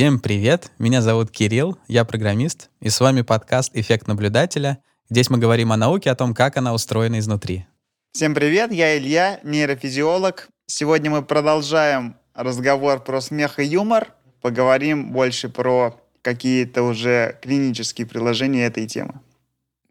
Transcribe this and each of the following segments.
Всем привет! Меня зовут Кирилл, я программист, и с вами подкаст «Эффект наблюдателя». Здесь мы говорим о науке, о том, как она устроена изнутри. Всем привет, я Илья, нейрофизиолог. Сегодня мы продолжаем разговор про смех и юмор. Поговорим больше про какие-то уже клинические приложения этой темы.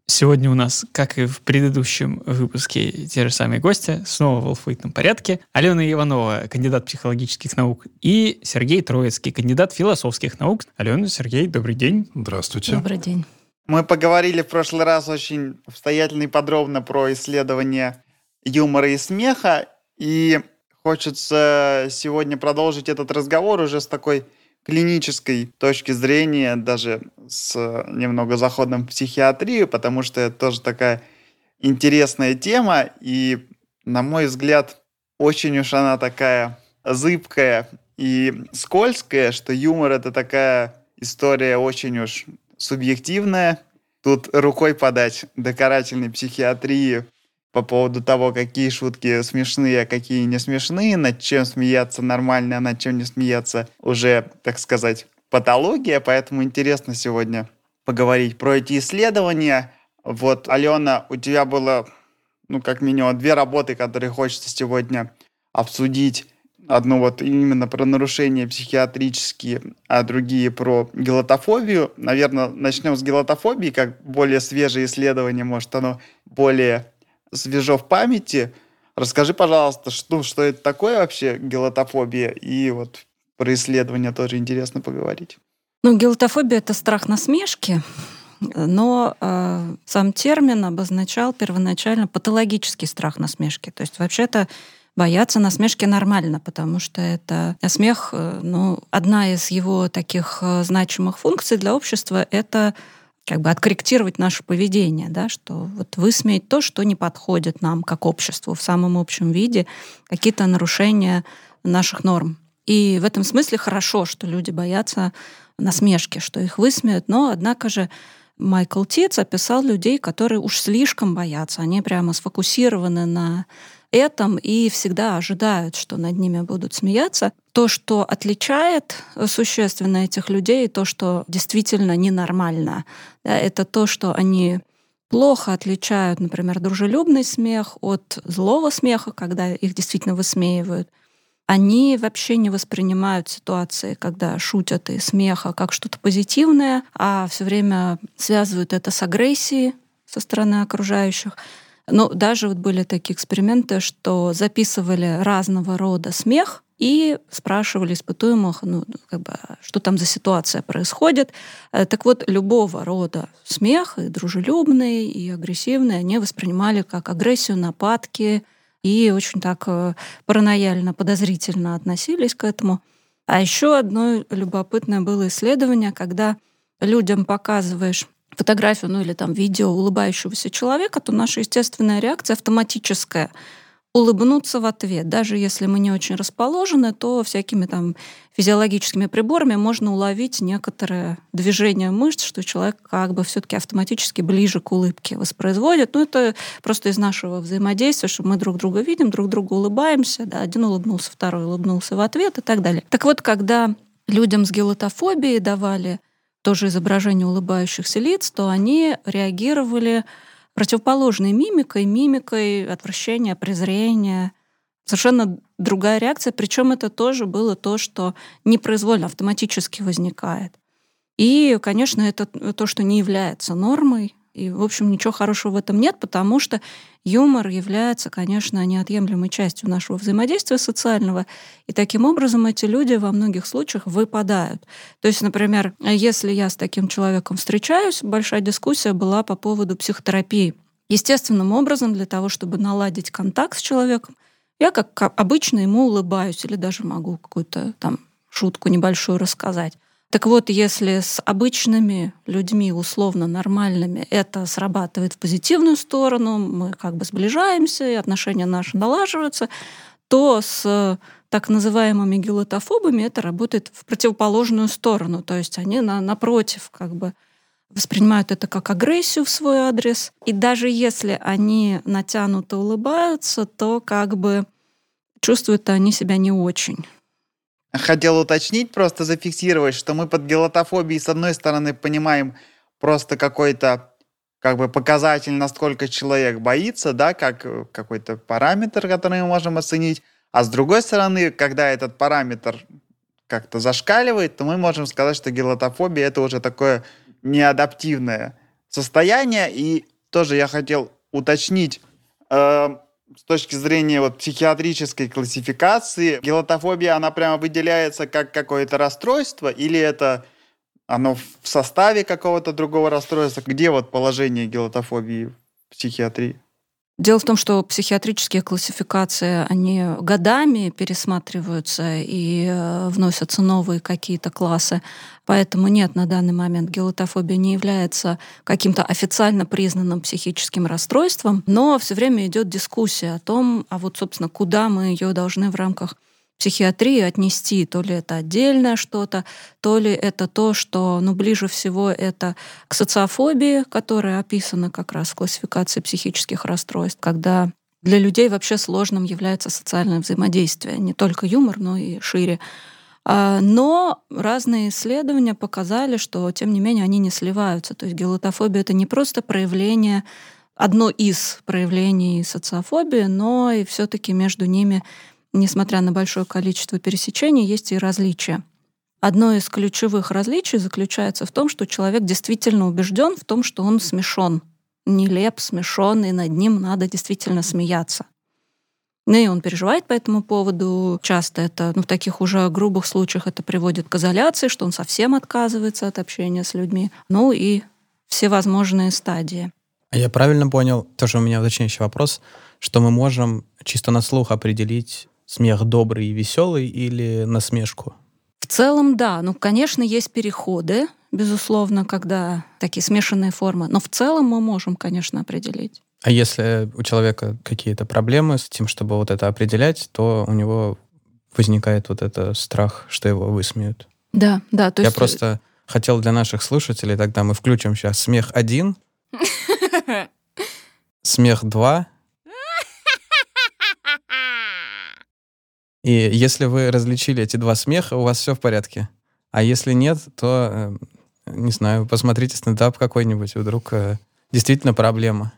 Сегодня у нас, как и в предыдущем выпуске, те же самые гости, снова в алфавитном порядке. Алена Иванова, кандидат психологических наук, и Сергей Троицкий, кандидат философских наук. Алена, Сергей, добрый день. Здравствуйте. Добрый день. Мы поговорили в прошлый раз очень обстоятельно и подробно про исследование юмора и смеха, и хочется сегодня продолжить этот разговор уже с такой клинической точки зрения, даже с немного заходом в психиатрию, потому что это тоже такая интересная тема, и, на мой взгляд, очень уж она такая зыбкая и скользкая, что юмор — это такая история очень уж субъективная. Тут рукой подать до карательной психиатрии по поводу того, какие шутки смешные, а какие не смешные, над чем смеяться нормально, а над чем не смеяться уже, так сказать, патология, поэтому интересно сегодня поговорить про эти исследования. Вот, Алена, у тебя было, ну, как минимум, две работы, которые хочется сегодня обсудить. Одну вот именно про нарушения психиатрические, а другие про гелотофобию. Наверное, начнем с гелотофобии, как более свежее исследование, может, оно более свежо в памяти. Расскажи, пожалуйста, что, что это такое вообще гелотофобия? И вот про исследования тоже интересно поговорить. Ну, гелотофобия — это страх насмешки, но э, сам термин обозначал первоначально патологический страх насмешки. То есть вообще-то бояться насмешки нормально, потому что это смех, э, ну, одна из его таких э, значимых функций для общества — это как бы откорректировать наше поведение, да, что вот высмеять то, что не подходит нам как обществу в самом общем виде, какие-то нарушения наших норм. И в этом смысле хорошо, что люди боятся насмешки, что их высмеют, но, однако же, Майкл Тиц описал людей, которые уж слишком боятся. Они прямо сфокусированы на этом и всегда ожидают, что над ними будут смеяться. То, что отличает существенно этих людей, то, что действительно ненормально, да, это то, что они плохо отличают, например, дружелюбный смех от злого смеха, когда их действительно высмеивают. Они вообще не воспринимают ситуации, когда шутят и смеха, как что-то позитивное, а все время связывают это с агрессией со стороны окружающих. Ну, даже вот были такие эксперименты, что записывали разного рода смех и спрашивали испытуемых, ну, как бы, что там за ситуация происходит. Э, так вот, любого рода смех, и дружелюбный, и агрессивный, они воспринимали как агрессию, нападки, и очень так э, паранояльно, подозрительно относились к этому. А еще одно любопытное было исследование, когда людям показываешь фотографию, ну или там видео улыбающегося человека, то наша естественная реакция автоматическая улыбнуться в ответ. Даже если мы не очень расположены, то всякими там физиологическими приборами можно уловить некоторое движение мышц, что человек как бы все-таки автоматически ближе к улыбке воспроизводит. Ну, это просто из нашего взаимодействия, что мы друг друга видим, друг другу улыбаемся, да, один улыбнулся, второй улыбнулся в ответ и так далее. Так вот, когда людям с гелотофобией давали тоже изображение улыбающихся лиц, то они реагировали противоположной мимикой, мимикой отвращения, презрения. Совершенно другая реакция, причем это тоже было то, что непроизвольно, автоматически возникает. И, конечно, это то, что не является нормой, и, в общем, ничего хорошего в этом нет, потому что юмор является, конечно, неотъемлемой частью нашего взаимодействия социального. И таким образом эти люди во многих случаях выпадают. То есть, например, если я с таким человеком встречаюсь, большая дискуссия была по поводу психотерапии. Естественным образом, для того, чтобы наладить контакт с человеком, я, как обычно, ему улыбаюсь или даже могу какую-то там шутку небольшую рассказать. Так вот, если с обычными людьми, условно нормальными, это срабатывает в позитивную сторону, мы как бы сближаемся, и отношения наши налаживаются, то с так называемыми гелотофобами это работает в противоположную сторону. То есть они на, напротив как бы воспринимают это как агрессию в свой адрес. И даже если они натянуто улыбаются, то как бы чувствуют они себя не очень. Хотел уточнить, просто зафиксировать, что мы под гелотофобией, с одной стороны, понимаем просто какой-то как бы показатель, насколько человек боится, да, как э, какой-то параметр, который мы можем оценить. А с другой стороны, когда этот параметр как-то зашкаливает, то мы можем сказать, что гелотофобия это уже такое неадаптивное состояние. И тоже я хотел уточнить, э, с точки зрения вот психиатрической классификации, гелотофобия, она прямо выделяется как какое-то расстройство или это оно в составе какого-то другого расстройства? Где вот положение гелотофобии в психиатрии? Дело в том, что психиатрические классификации, они годами пересматриваются и э, вносятся новые какие-то классы. Поэтому нет, на данный момент гелотофобия не является каким-то официально признанным психическим расстройством, но все время идет дискуссия о том, а вот, собственно, куда мы ее должны в рамках психиатрии отнести. То ли это отдельное что-то, то ли это то, что ну, ближе всего это к социофобии, которая описана как раз в классификации психических расстройств, когда для людей вообще сложным является социальное взаимодействие. Не только юмор, но и шире. А, но разные исследования показали, что, тем не менее, они не сливаются. То есть гелотофобия — это не просто проявление, одно из проявлений социофобии, но и все таки между ними несмотря на большое количество пересечений, есть и различия. Одно из ключевых различий заключается в том, что человек действительно убежден в том, что он смешон, нелеп, смешон, и над ним надо действительно смеяться. Ну и он переживает по этому поводу. Часто это, ну, в таких уже грубых случаях это приводит к изоляции, что он совсем отказывается от общения с людьми. Ну и все возможные стадии. А я правильно понял, тоже у меня уточняющий вопрос, что мы можем чисто на слух определить смех добрый и веселый или насмешку? В целом, да. Ну, конечно, есть переходы, безусловно, когда такие смешанные формы. Но в целом мы можем, конечно, определить. А если у человека какие-то проблемы с тем, чтобы вот это определять, то у него возникает вот это страх, что его высмеют. Да, да. То Я есть... Э, просто хотел для наших слушателей, тогда мы включим сейчас смех один, смех два, И если вы различили эти два смеха, у вас все в порядке. А если нет, то, э, не знаю, посмотрите стендап какой-нибудь, вдруг э, действительно проблема.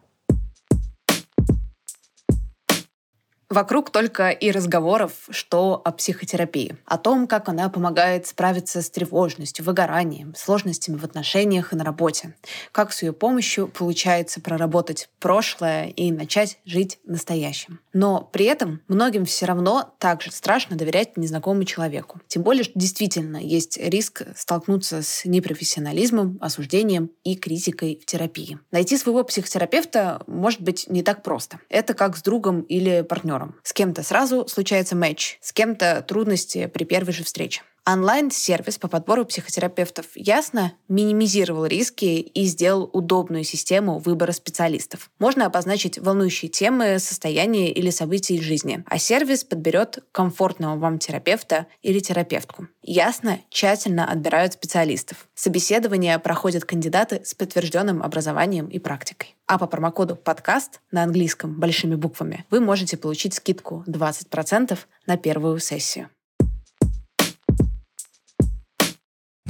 Вокруг только и разговоров, что о психотерапии, о том, как она помогает справиться с тревожностью, выгоранием, сложностями в отношениях и на работе, как с ее помощью получается проработать прошлое и начать жить настоящим. Но при этом многим все равно также страшно доверять незнакомому человеку. Тем более, что действительно есть риск столкнуться с непрофессионализмом, осуждением и критикой в терапии. Найти своего психотерапевта может быть не так просто. Это как с другом или партнером партнером. С кем-то сразу случается матч, с кем-то трудности при первой же встрече. Онлайн-сервис по подбору психотерапевтов ясно минимизировал риски и сделал удобную систему выбора специалистов. Можно обозначить волнующие темы, состояния или события из жизни, а сервис подберет комфортного вам терапевта или терапевтку. Ясно, тщательно отбирают специалистов. Собеседования проходят кандидаты с подтвержденным образованием и практикой. А по промокоду «Подкаст» на английском большими буквами вы можете получить скидку 20% на первую сессию.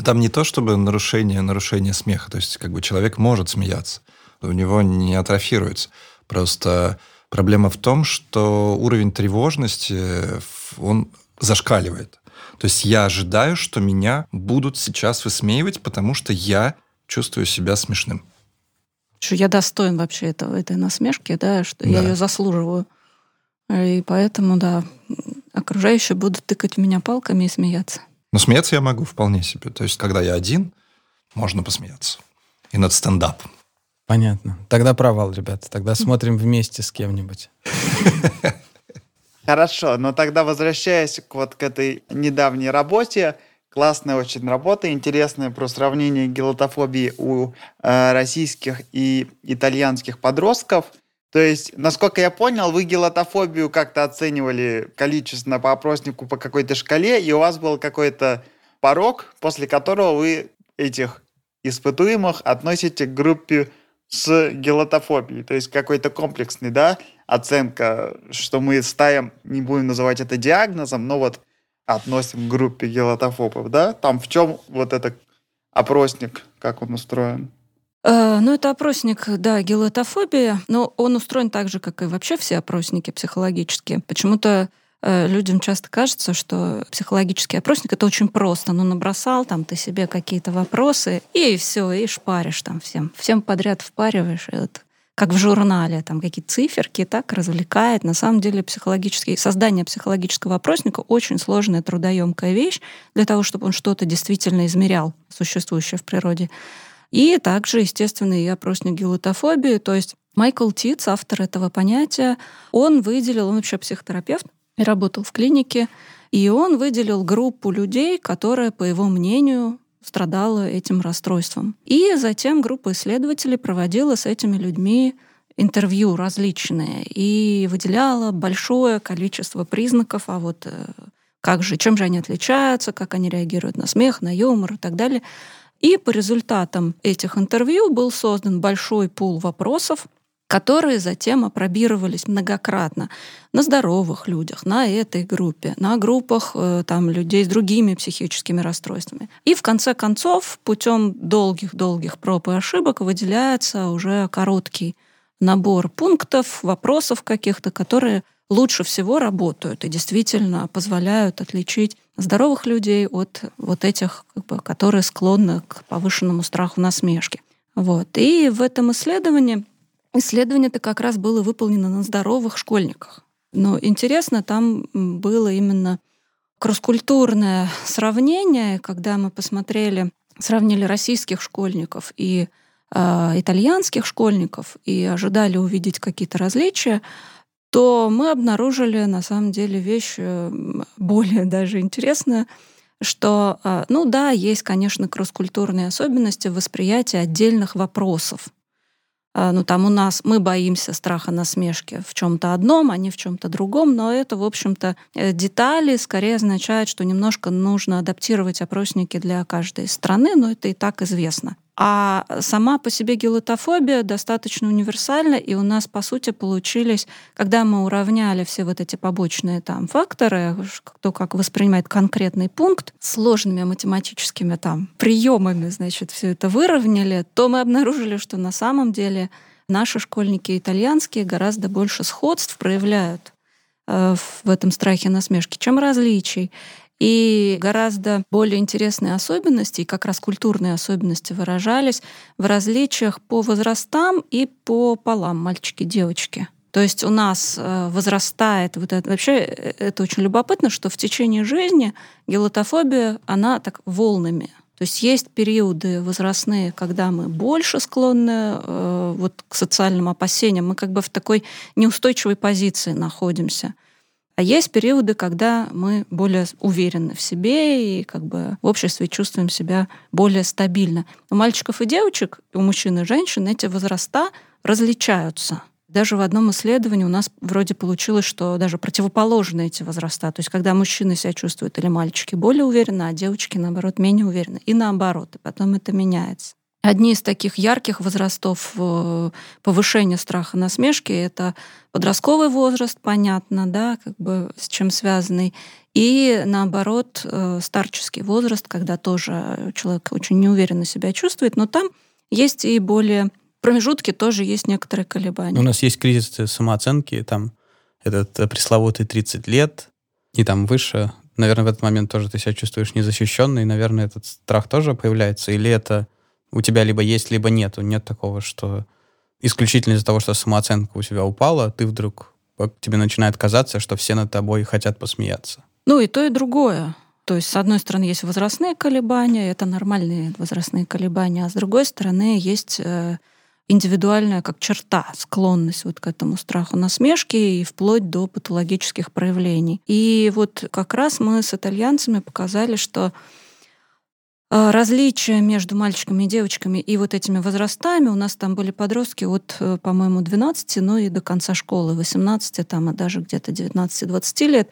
Там не то, чтобы нарушение, нарушение смеха. То есть, как бы человек может смеяться, у него не атрофируется. Просто проблема в том, что уровень тревожности, он зашкаливает. То есть я ожидаю, что меня будут сейчас высмеивать, потому что я чувствую себя смешным. Что я достоин вообще этого, этой насмешки, да, что да. я ее заслуживаю. И поэтому, да, окружающие будут тыкать в меня палками и смеяться. Но смеяться я могу вполне себе. То есть, когда я один, можно посмеяться. И над стендапом. Понятно. Тогда провал, ребята. Тогда смотрим вместе с кем-нибудь. Хорошо, но тогда возвращаясь к вот к этой недавней работе, классная очень работа, интересная про сравнение гелотофобии у э, российских и итальянских подростков – то есть, насколько я понял, вы гелотофобию как-то оценивали количественно по опроснику по какой-то шкале, и у вас был какой-то порог, после которого вы этих испытуемых относите к группе с гелотофобией. То есть какой-то комплексный, да, оценка, что мы ставим, не будем называть это диагнозом, но вот относим к группе гелотофобов, да? Там в чем вот этот опросник, как он устроен? Э, ну, это опросник, да, гелотофобия, но он устроен так же, как и вообще все опросники психологические. Почему-то э, людям часто кажется, что психологический опросник это очень просто. Ну, набросал там ты себе какие-то вопросы, и все, и шпаришь там всем. Всем подряд впариваешь. И вот как в журнале, там какие-то циферки, так развлекает. На самом деле психологический, создание психологического опросника очень сложная, трудоемкая вещь для того, чтобы он что-то действительно измерял, существующее в природе. И также, естественно, и опросник гелотофобии, то есть Майкл Титц, автор этого понятия, он выделил, он вообще психотерапевт и работал в клинике, и он выделил группу людей, которая, по его мнению, страдала этим расстройством. И затем группа исследователей проводила с этими людьми интервью различные и выделяла большое количество признаков, а вот э, как же, чем же они отличаются, как они реагируют на смех, на юмор и так далее. И по результатам этих интервью был создан большой пул вопросов, которые затем опробировались многократно на здоровых людях, на этой группе, на группах э, там, людей с другими психическими расстройствами. И в конце концов, путем долгих-долгих проб и ошибок выделяется уже короткий набор пунктов, вопросов каких-то, которые лучше всего работают и действительно позволяют отличить здоровых людей от вот этих, как бы, которые склонны к повышенному страху насмешки. Вот. И в этом исследовании Исследование-то как раз было выполнено на здоровых школьниках. Но интересно, там было именно кросс-культурное сравнение, когда мы посмотрели, сравнили российских школьников и э, итальянских школьников и ожидали увидеть какие-то различия, то мы обнаружили на самом деле вещь э, более даже интересную, что, э, ну да, есть, конечно, кросс-культурные особенности восприятия отдельных вопросов а, ну там у нас мы боимся страха насмешки в чем-то одном, а не в чем-то другом, но это, в общем-то, э, детали скорее означают, что немножко нужно адаптировать опросники для каждой страны, но это и так известно. А сама по себе гелотофобия достаточно универсальна, и у нас, по сути, получились, когда мы уравняли все вот эти побочные там факторы, кто как воспринимает конкретный пункт, сложными математическими там приемами, значит, все это выровняли, то мы обнаружили, что на самом деле наши школьники итальянские гораздо больше сходств проявляют э, в этом страхе насмешки, чем различий. И гораздо более интересные особенности, и как раз культурные особенности выражались в различиях по возрастам и по полам мальчики-девочки. То есть у нас э, возрастает вот это. Вообще э, это очень любопытно, что в течение жизни гелотофобия, она так волнами. То есть есть периоды возрастные, когда мы больше склонны э, вот к социальным опасениям, мы как бы в такой неустойчивой позиции находимся. А есть периоды, когда мы более уверены в себе и как бы в обществе чувствуем себя более стабильно. У мальчиков и девочек, у мужчин и женщин эти возраста различаются. Даже в одном исследовании у нас вроде получилось, что даже противоположны эти возраста. То есть когда мужчины себя чувствуют или мальчики более уверенно, а девочки, наоборот, менее уверенно. И наоборот. И потом это меняется. Одни из таких ярких возрастов э, повышения страха насмешки — это подростковый возраст, понятно, да, как бы с чем связанный, и наоборот э, старческий возраст, когда тоже человек очень неуверенно себя чувствует, но там есть и более промежутки тоже есть некоторые колебания. У нас есть кризис самооценки, там этот э, пресловутый 30 лет и там выше. Наверное, в этот момент тоже ты себя чувствуешь незащищенный, наверное, этот страх тоже появляется. Или это у тебя либо есть, либо нету. Нет такого, что исключительно из-за того, что самооценка у тебя упала, ты вдруг тебе начинает казаться, что все над тобой хотят посмеяться. Ну и то, и другое. То есть, с одной стороны, есть возрастные колебания, это нормальные возрастные колебания, а с другой стороны, есть э, индивидуальная как черта, склонность вот к этому страху насмешки и вплоть до патологических проявлений. И вот как раз мы с итальянцами показали, что различия между мальчиками и девочками и вот этими возрастами. У нас там были подростки от, э, по-моему, 12, ну и до конца школы, 18, там, а даже где-то 19-20 лет.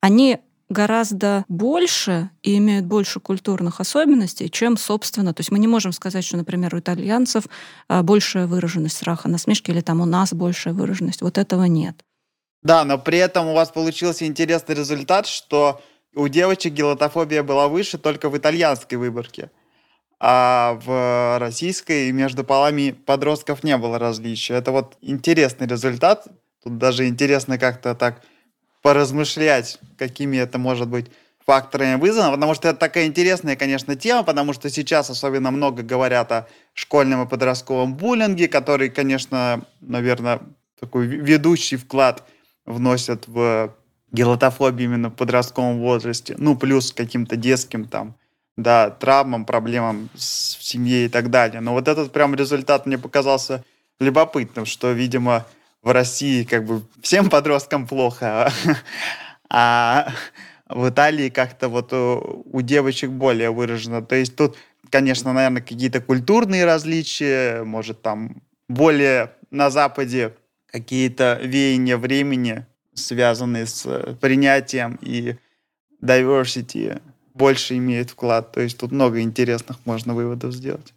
Они гораздо больше и имеют больше культурных особенностей, чем, собственно, то есть мы не можем сказать, что, например, у итальянцев а, большая выраженность страха насмешки или там у нас большая выраженность. Вот этого нет. Да, но при этом у вас получился интересный результат, что у девочек гелотофобия была выше только в итальянской выборке. А в российской между полами подростков не было различия. Это вот интересный результат. Тут даже интересно как-то так поразмышлять, какими это может быть факторами вызвано, потому что это такая интересная, конечно, тема, потому что сейчас особенно много говорят о школьном и подростковом буллинге, который, конечно, наверное, такой ведущий вклад вносят в гелотофобию именно в подростковом возрасте, ну, плюс каким-то детским там, да, травмам, проблемам в семье и так далее. Но вот этот прям результат мне показался любопытным, что, видимо, в России как бы всем подросткам плохо, а в Италии как-то вот у девочек более выражено. То есть тут, конечно, наверное, какие-то культурные различия, может, там более на Западе какие-то веяния времени, связанные с принятием и diversity, больше имеют вклад. То есть тут много интересных можно выводов сделать.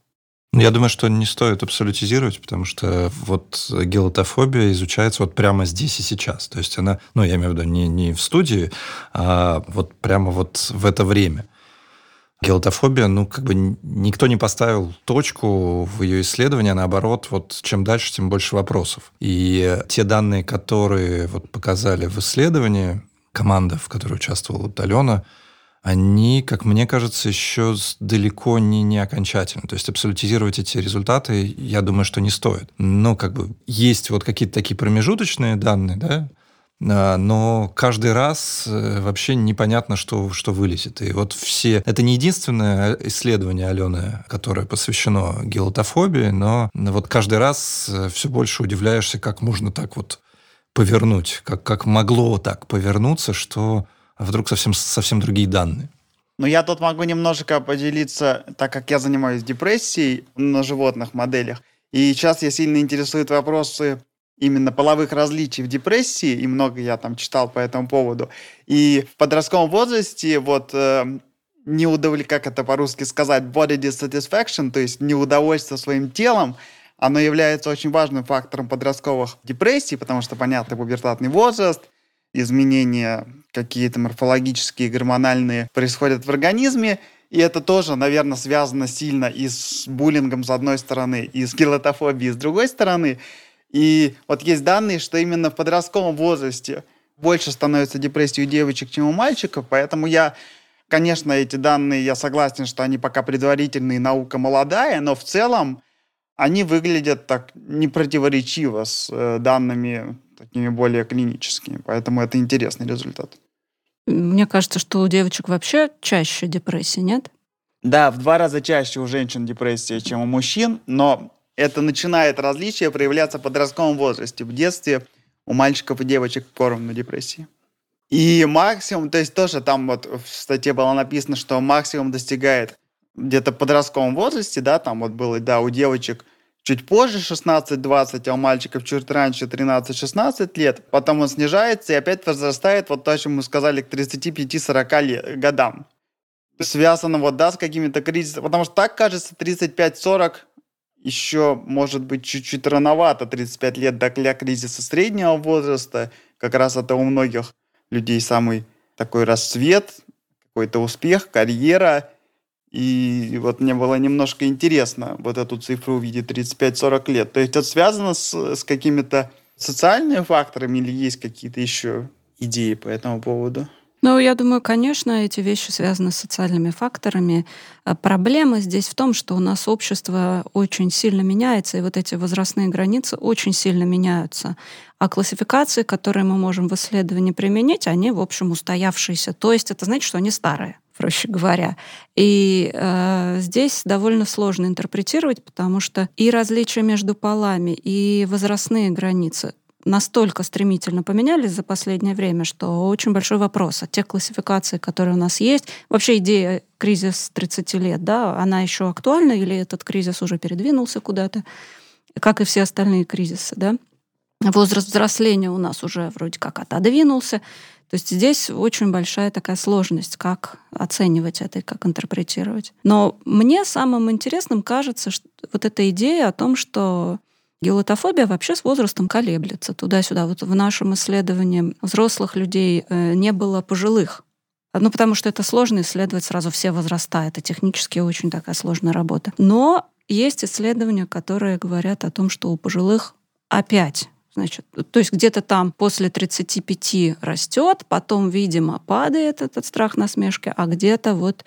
Ну, я думаю, что не стоит абсолютизировать, потому что вот гелотофобия изучается вот прямо здесь и сейчас. То есть она, ну, я имею в виду не, не в студии, а вот прямо вот в это время. Гелотофобия, ну, как бы никто не поставил точку в ее исследовании, а наоборот, вот чем дальше, тем больше вопросов. И те данные, которые вот показали в исследовании, команда, в которой участвовала вот Алена, они, как мне кажется, еще далеко не, не окончательны. То есть абсолютизировать эти результаты, я думаю, что не стоит. Но как бы есть вот какие-то такие промежуточные данные, да, но каждый раз э, вообще непонятно, что, что вылезет. И вот все... Это не единственное исследование Алены, которое посвящено гелотофобии, но вот каждый раз э, все больше удивляешься, как можно так вот повернуть, как, как могло так повернуться, что а вдруг совсем, совсем другие данные. Но я тут могу немножко поделиться, так как я занимаюсь депрессией на животных моделях. И сейчас я сильно интересует вопросы именно половых различий в депрессии, и много я там читал по этому поводу. И в подростковом возрасте вот э, неудовлетворение, как это по-русски сказать, body dissatisfaction, то есть неудовольствие своим телом, оно является очень важным фактором подростковых депрессий, потому что, понятно, пубертатный возраст – изменения какие-то морфологические, гормональные происходят в организме, и это тоже, наверное, связано сильно и с буллингом с одной стороны, и с гелотофобией с другой стороны. И вот есть данные, что именно в подростковом возрасте больше становится депрессии у девочек, чем у мальчиков, поэтому я, конечно, эти данные, я согласен, что они пока предварительные, наука молодая, но в целом они выглядят так непротиворечиво с э, данными такими более клиническими. Поэтому это интересный результат. Мне кажется, что у девочек вообще чаще депрессия, нет? Да, в два раза чаще у женщин депрессия, чем у мужчин, но это начинает различие проявляться в подростковом возрасте. В детстве у мальчиков и девочек поровну депрессии. И максимум, то есть тоже там вот в статье было написано, что максимум достигает где-то в подростковом возрасте, да, там вот было, да, у девочек чуть позже 16-20, а у мальчиков чуть раньше 13-16 лет. Потом он снижается и опять возрастает, вот то, о чем мы сказали, к 35-40 годам. Связано вот, да, с какими-то кризисами. Потому что так кажется, 35-40 еще, может быть, чуть-чуть рановато, 35 лет для кризиса среднего возраста. Как раз это у многих людей самый такой расцвет, какой-то успех, карьера – и вот мне было немножко интересно вот эту цифру увидеть 35-40 лет. То есть это связано с, с какими-то социальными факторами или есть какие-то еще идеи по этому поводу? Ну, я думаю, конечно, эти вещи связаны с социальными факторами. А проблема здесь в том, что у нас общество очень сильно меняется, и вот эти возрастные границы очень сильно меняются. А классификации, которые мы можем в исследовании применить, они, в общем, устоявшиеся. То есть это значит, что они старые проще говоря. И э, здесь довольно сложно интерпретировать, потому что и различия между полами, и возрастные границы настолько стремительно поменялись за последнее время, что очень большой вопрос от тех классификаций, которые у нас есть. Вообще идея кризис 30 лет, да, она еще актуальна или этот кризис уже передвинулся куда-то, как и все остальные кризисы, да? Возраст взросления у нас уже вроде как отодвинулся. То есть здесь очень большая такая сложность, как оценивать это и как интерпретировать. Но мне самым интересным кажется что вот эта идея о том, что Гелотофобия вообще с возрастом колеблется туда-сюда. Вот в нашем исследовании взрослых людей э, не было пожилых Ну, потому что это сложно исследовать сразу все возраста. Это технически очень такая сложная работа. Но есть исследования, которые говорят о том, что у пожилых опять Значит, то есть где-то там после 35 растет, потом, видимо, падает этот страх насмешки, а где-то вот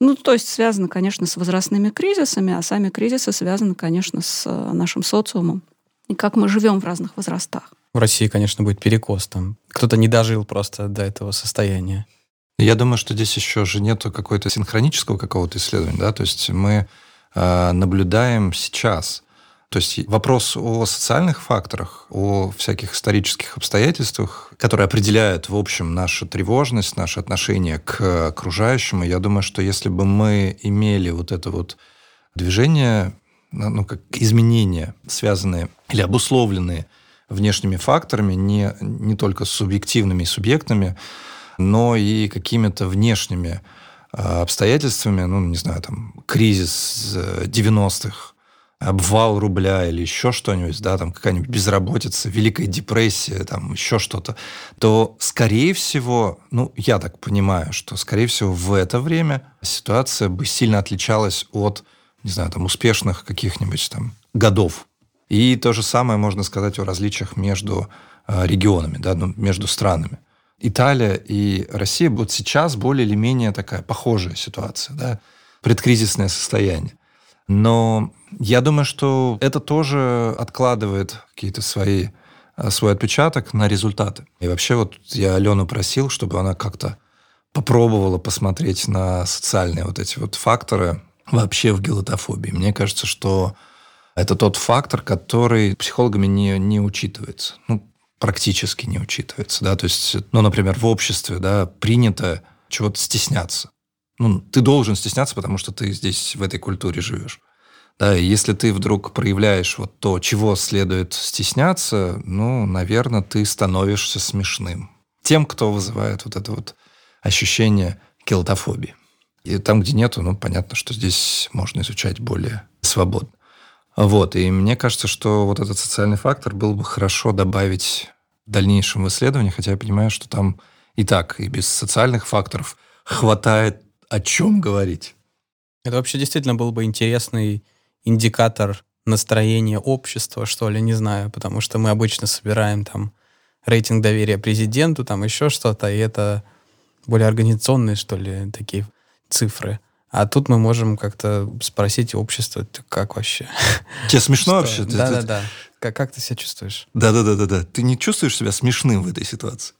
ну, то есть связано, конечно, с возрастными кризисами, а сами кризисы связаны, конечно, с э, нашим социумом и как мы живем в разных возрастах. В России, конечно, будет перекос там. Кто-то не дожил просто до этого состояния. Я думаю, что здесь еще же нету какой-то синхронического какого-то исследования, да, то есть мы э, наблюдаем сейчас то есть вопрос о социальных факторах, о всяких исторических обстоятельствах, которые определяют, в общем, нашу тревожность, наше отношение к окружающему. Я думаю, что если бы мы имели вот это вот движение, ну, ну как изменения, связанные или обусловленные внешними факторами, не, не только субъективными и субъектными, но и какими-то внешними а, обстоятельствами, ну, не знаю, там, кризис 90-х, обвал рубля или еще что-нибудь, да, там какая-нибудь безработица, Великая депрессия, там еще что-то, то, скорее всего, ну, я так понимаю, что, скорее всего, в это время ситуация бы сильно отличалась от, не знаю, там, успешных каких-нибудь там годов. И то же самое можно сказать о различиях между э, регионами, да, ну, между странами. Италия и Россия будут сейчас более или менее такая похожая ситуация, да, предкризисное состояние. Но я думаю, что это тоже откладывает какие-то свои э, свой отпечаток на результаты. И вообще вот я Алену просил, чтобы она как-то попробовала посмотреть на социальные вот эти вот факторы вообще в гелотофобии. Мне кажется, что это тот фактор, который психологами не, не учитывается. Ну, практически не учитывается. Да? То есть, ну, например, в обществе да, принято чего-то стесняться. Ну, ты должен стесняться, потому что ты здесь в этой культуре живешь. Да, и если ты вдруг проявляешь вот то, чего следует стесняться, ну, наверное, ты становишься смешным. Тем, кто вызывает вот это вот ощущение келтофобии. И там, где нету, ну, понятно, что здесь можно изучать более свободно. Вот, и мне кажется, что вот этот социальный фактор был бы хорошо добавить в дальнейшем исследовании, хотя я понимаю, что там и так, и без социальных факторов хватает о чем говорить. Это вообще действительно был бы интересный индикатор настроения общества, что ли, не знаю, потому что мы обычно собираем там рейтинг доверия президенту, там еще что-то, и это более организационные, что ли, такие цифры. А тут мы можем как-то спросить общество, как вообще? Тебе смешно вообще? Да-да-да. Как, как ты себя чувствуешь? Да-да-да-да. Ты не чувствуешь себя смешным в этой ситуации?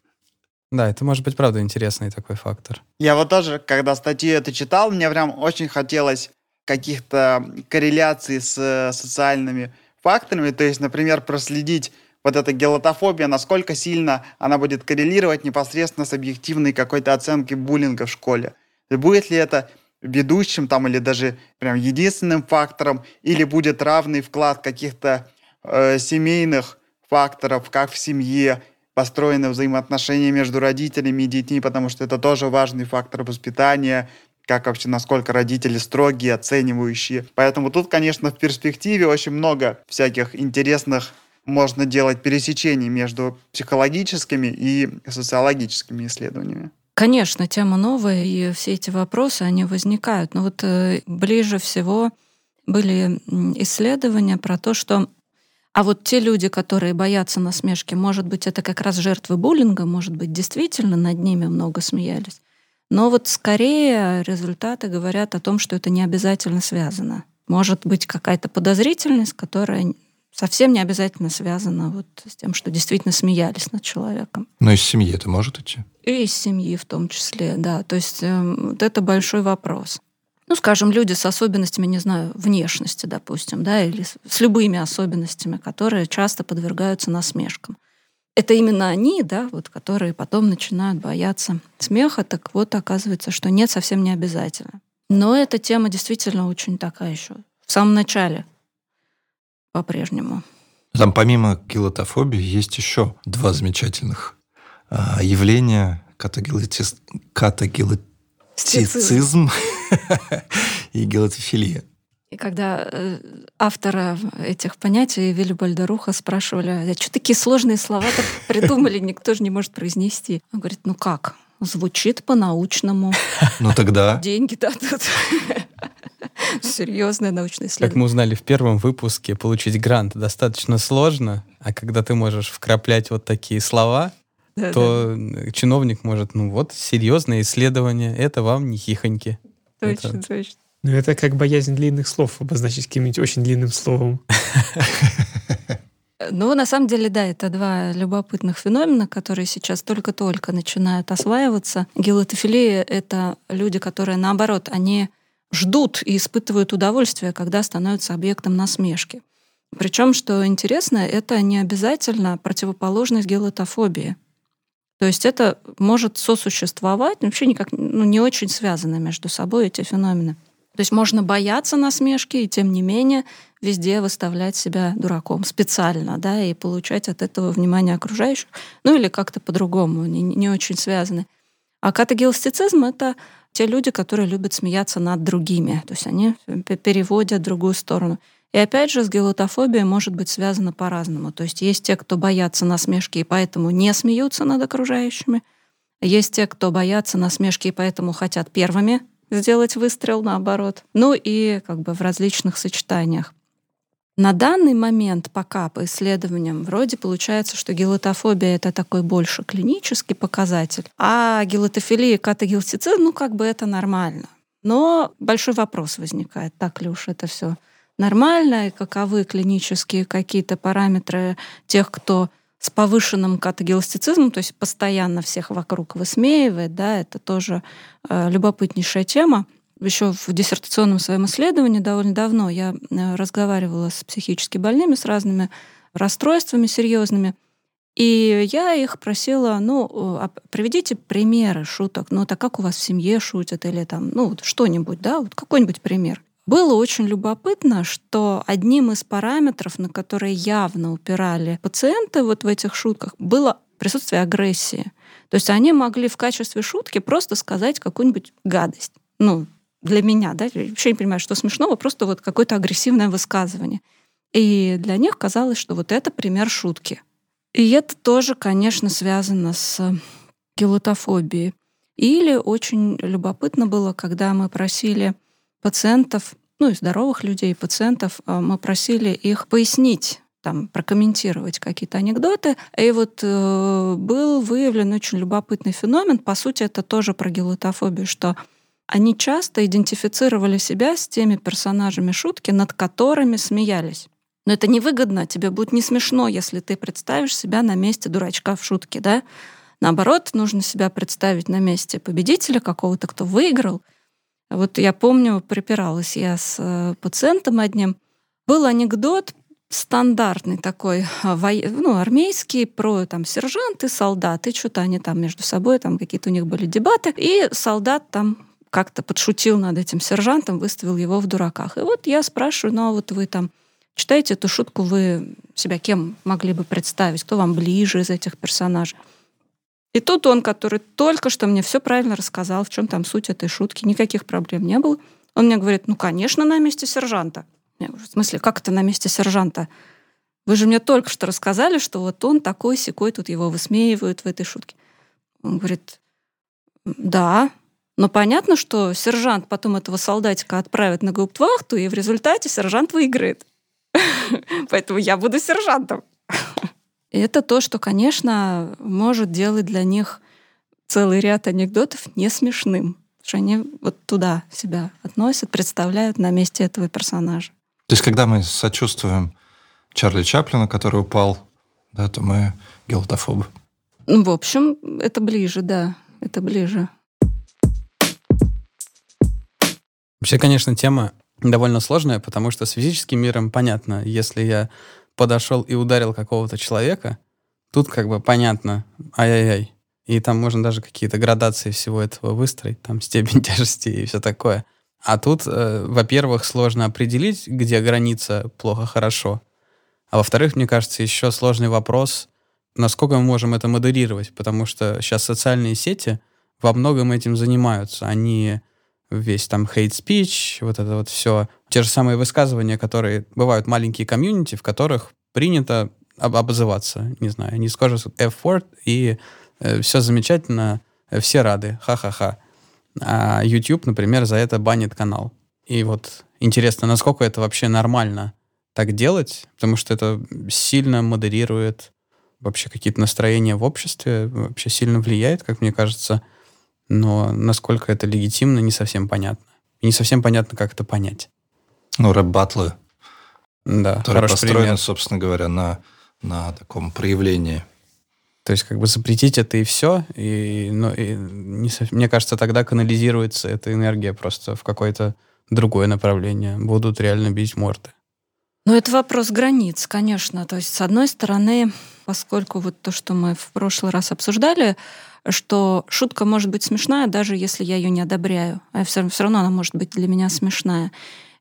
Да, это может быть, правда, интересный такой фактор. Я вот тоже, когда статью это читал, мне прям очень хотелось каких-то корреляций с э, социальными факторами. То есть, например, проследить вот эта гелотофобия, насколько сильно она будет коррелировать непосредственно с объективной какой-то оценкой буллинга в школе. Будет ли это ведущим там или даже прям единственным фактором, или будет равный вклад каких-то э, семейных факторов, как в семье, построены взаимоотношения между родителями и детьми, потому что это тоже важный фактор воспитания, как вообще, насколько родители строгие, оценивающие. Поэтому тут, конечно, в перспективе очень много всяких интересных можно делать пересечений между психологическими и социологическими исследованиями. Конечно, тема новая, и все эти вопросы, они возникают. Но вот э, ближе всего были исследования про то, что а вот те люди, которые боятся насмешки, может быть, это как раз жертвы буллинга, может быть, действительно над ними много смеялись. Но вот скорее результаты говорят о том, что это не обязательно связано. Может быть какая-то подозрительность, которая совсем не обязательно связана вот с тем, что действительно смеялись над человеком. Но из семьи это может идти? И из семьи в том числе, да. То есть э, вот это большой вопрос. Ну, скажем, люди с особенностями, не знаю, внешности, допустим, да, или с, с любыми особенностями, которые часто подвергаются насмешкам это именно они, да, вот, которые потом начинают бояться смеха, так вот оказывается, что нет, совсем не обязательно. Но эта тема действительно очень такая еще в самом начале по-прежнему. Там помимо килотофобии есть еще два замечательных а, явления катагилотис... катагилотицизм и гелотофилия. И когда э, автора этих понятий Вильбальда Руха спрашивали, а что такие сложные слова-то придумали, никто же не может произнести. Он говорит, ну как? звучит по-научному. Ну тогда... Деньги дадут. Серьезное научное Как исследование. мы узнали в первом выпуске, получить грант достаточно сложно, а когда ты можешь вкраплять вот такие слова, Да-да. то чиновник может, ну вот, серьезное исследование, это вам не хихоньки. Точно, это- точно. Ну, это как боязнь длинных слов обозначить каким-нибудь очень длинным словом. Ну, на самом деле, да, это два любопытных феномена, которые сейчас только-только начинают осваиваться. Гелотофилия — это люди, которые, наоборот, они ждут и испытывают удовольствие, когда становятся объектом насмешки. Причем, что интересно, это не обязательно противоположность гелотофобии. То есть это может сосуществовать, вообще никак ну, не очень связаны между собой эти феномены. То есть можно бояться насмешки и, тем не менее, везде выставлять себя дураком специально, да, и получать от этого внимание окружающих, ну или как-то по-другому, не, не очень связаны. А катагелостицизм — это те люди, которые любят смеяться над другими, то есть они переводят другую сторону. И опять же, с гелотофобией может быть связано по-разному. То есть есть те, кто боятся насмешки и поэтому не смеются над окружающими. Есть те, кто боятся насмешки и поэтому хотят первыми сделать выстрел, наоборот. Ну и как бы в различных сочетаниях. На данный момент, пока по исследованиям, вроде получается, что гелотофобия — это такой больше клинический показатель, а гелотофилия и катагелотицизм, ну как бы это нормально. Но большой вопрос возникает, так ли уж это все нормально, и каковы клинические какие-то параметры тех, кто с повышенным катагелостицизмом, то есть постоянно всех вокруг высмеивает, да, это тоже э, любопытнейшая тема. Еще в диссертационном своем исследовании довольно давно я э, разговаривала с психически больными, с разными расстройствами серьезными, и я их просила, ну, а приведите примеры шуток. Ну, так как у вас в семье шутят или там, ну, вот что-нибудь, да, вот какой-нибудь пример. Было очень любопытно, что одним из параметров, на которые явно упирали пациенты вот в этих шутках, было присутствие агрессии. То есть они могли в качестве шутки просто сказать какую-нибудь гадость. Ну, для меня, да, я вообще не понимаю, что смешного, просто вот какое-то агрессивное высказывание. И для них казалось, что вот это пример шутки. И это тоже, конечно, связано с гелотофобией. Или очень любопытно было, когда мы просили пациентов, ну и здоровых людей, пациентов, а, мы просили их пояснить, там, прокомментировать какие-то анекдоты. И вот э, был выявлен очень любопытный феномен. По сути, это тоже про гелотофобию, что они часто идентифицировали себя с теми персонажами шутки, над которыми смеялись. Но это невыгодно, тебе будет не смешно, если ты представишь себя на месте дурачка в шутке, да? Наоборот, нужно себя представить на месте победителя какого-то, кто выиграл. Вот я помню, припиралась я с э, пациентом одним. Был анекдот стандартный такой, а, ну, армейский, про там сержанты, солдаты, что-то они там между собой, там какие-то у них были дебаты, и солдат там как-то подшутил над этим сержантом, выставил его в дураках. И вот я спрашиваю, ну а вот вы там читаете эту шутку, вы себя кем могли бы представить, кто вам ближе из этих персонажей? И тут он, который только что мне все правильно рассказал, в чем там суть этой шутки, никаких проблем не было. Он мне говорит, ну, конечно, на месте сержанта. Я говорю, в смысле, как это на месте сержанта? Вы же мне только что рассказали, что вот он такой секой, тут его высмеивают в этой шутке. Он говорит, да, но понятно, что сержант потом этого солдатика отправит на гауптвахту, и в результате сержант выиграет. Поэтому я буду сержантом. И это то, что, конечно, может делать для них целый ряд анекдотов не смешным. Потому что они вот туда себя относят, представляют на месте этого персонажа. То есть, когда мы сочувствуем Чарли Чаплину, который упал, да, то мы гелотофобы. Ну, в общем, это ближе, да, это ближе. Вообще, конечно, тема довольно сложная, потому что с физическим миром понятно, если я подошел и ударил какого-то человека, тут как бы понятно, ай-яй-яй. И там можно даже какие-то градации всего этого выстроить, там степень тяжести и все такое. А тут, э, во-первых, сложно определить, где граница плохо-хорошо. А во-вторых, мне кажется, еще сложный вопрос, насколько мы можем это модерировать, потому что сейчас социальные сети во многом этим занимаются. Они весь там hate speech, вот это вот все. Те же самые высказывания, которые бывают маленькие комьюнити, в которых принято об- обзываться, не знаю, не скажешь F-word, и э, все замечательно, все рады, ха-ха-ха. А YouTube, например, за это банит канал. И вот интересно, насколько это вообще нормально так делать, потому что это сильно модерирует вообще какие-то настроения в обществе, вообще сильно влияет, как мне кажется, но насколько это легитимно, не совсем понятно. И не совсем понятно, как это понять. Ну, рэп-батлы, Да, которые построены, пример. собственно говоря, на, на таком проявлении. То есть как бы запретить это и все, и, ну, и не мне кажется, тогда канализируется эта энергия просто в какое-то другое направление. Будут реально бить морды. Ну, это вопрос границ, конечно. То есть, с одной стороны, поскольку вот то, что мы в прошлый раз обсуждали, что шутка может быть смешная, даже если я ее не одобряю. А все, равно она может быть для меня смешная.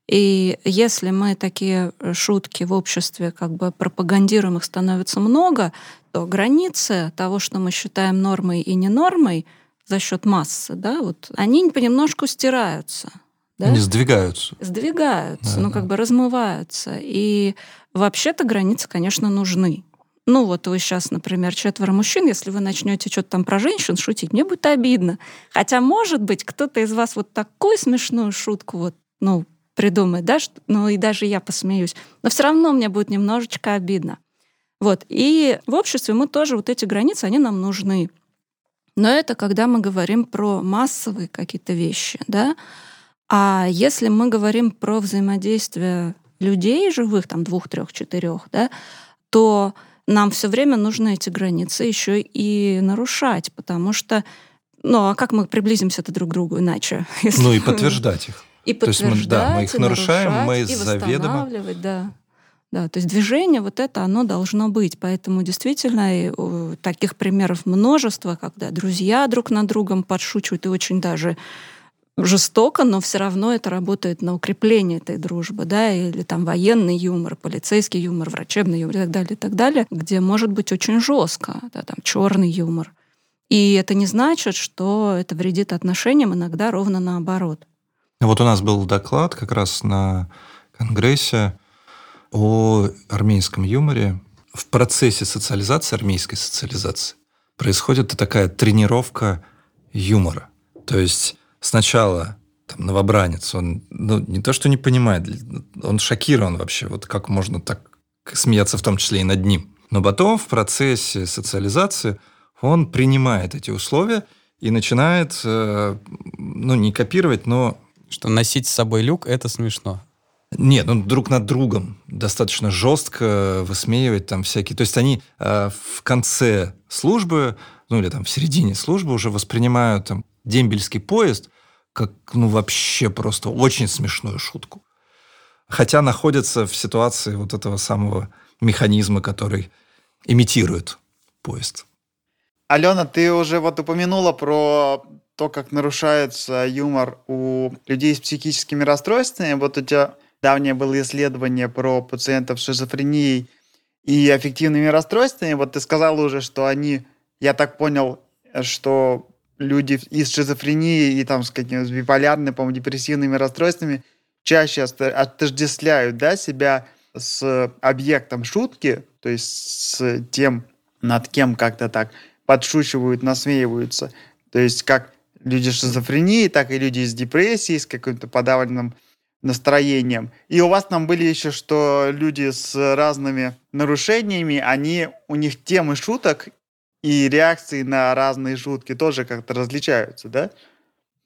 И если мы такие шутки в обществе как бы пропагандируем, их становится много, то границы того, что мы считаем нормой и не нормой за счет массы, да, вот, они понемножку стираются. Да? Они сдвигаются. сдвигаются, Да, ну да. как бы размываются. И вообще-то границы, конечно, нужны. Ну вот вы сейчас, например, четверо мужчин, если вы начнете что-то там про женщин шутить, мне будет обидно. Хотя, может быть, кто-то из вас вот такую смешную шутку вот, ну, придумает, да, ну и даже я посмеюсь. Но все равно мне будет немножечко обидно. Вот. И в обществе мы тоже, вот эти границы, они нам нужны. Но это когда мы говорим про массовые какие-то вещи, да. А если мы говорим про взаимодействие людей живых, там двух, трех, четырех, да, то нам все время нужно эти границы еще и нарушать, потому что, ну, а как мы приблизимся-то друг к другу иначе? если Ну и подтверждать их. и То есть мы, да, мы их подтверждать, нарушаем, мы и заведомо- да. Да, то есть движение вот это, оно должно быть. Поэтому действительно таких примеров множество, когда друзья друг над другом подшучивают и очень даже жестоко, но все равно это работает на укрепление этой дружбы, да, или там военный юмор, полицейский юмор, врачебный юмор и так далее, и так далее, где может быть очень жестко, да, там черный юмор. И это не значит, что это вредит отношениям, иногда ровно наоборот. Вот у нас был доклад как раз на Конгрессе о армейском юморе. В процессе социализации, армейской социализации, происходит такая тренировка юмора. То есть сначала там, новобранец, он ну, не то, что не понимает, он шокирован вообще, вот как можно так смеяться в том числе и над ним. Но потом в процессе социализации он принимает эти условия и начинает, э, ну, не копировать, но Что носить с собой люк — это смешно. нет, ну друг над другом достаточно жестко высмеивать там всякие. То есть они э, в конце службы, ну или там в середине службы уже воспринимают там дембельский поезд как ну вообще просто очень смешную шутку. Хотя находятся в ситуации вот этого самого механизма, который имитирует поезд. Алена, ты уже вот упомянула про то, как нарушается юмор у людей с психическими расстройствами. Вот у тебя давнее было исследование про пациентов с шизофренией и аффективными расстройствами. Вот ты сказала уже, что они, я так понял, что люди и с шизофренией, и там с какими-то биполярными, по-моему, депрессивными расстройствами чаще отождествляют да, себя с объектом шутки, то есть с тем, над кем как-то так подшучивают, насмеиваются. То есть как люди с шизофренией, так и люди с депрессией, с каким-то подавленным настроением. И у вас там были еще, что люди с разными нарушениями, они, у них темы шуток и реакции на разные шутки тоже как-то различаются, да?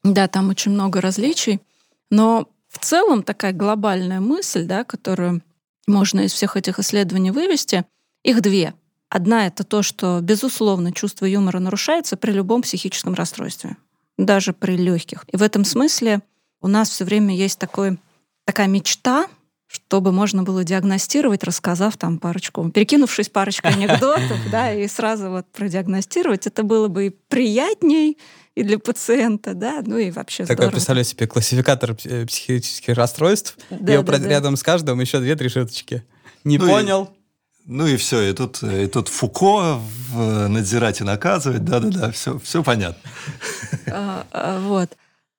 Да, там очень много различий, но в целом такая глобальная мысль, да, которую можно из всех этих исследований вывести, их две. Одна — это то, что, безусловно, чувство юмора нарушается при любом психическом расстройстве, даже при легких. И в этом смысле у нас все время есть такой, такая мечта, чтобы можно было диагностировать, рассказав там парочку, перекинувшись парочкой анекдотов, да, и сразу вот продиагностировать, это было бы и приятней, и для пациента, да, ну и вообще Такой, здорово. представляю себе классификатор э, психических расстройств, Да, и да, да. рядом с каждым еще две-три шуточки. Не Ну и- понял? Ну и все, и тут, и тут Фуко в «Надзирать и наказывать», да-да-да, все, все понятно. А, а, Вот.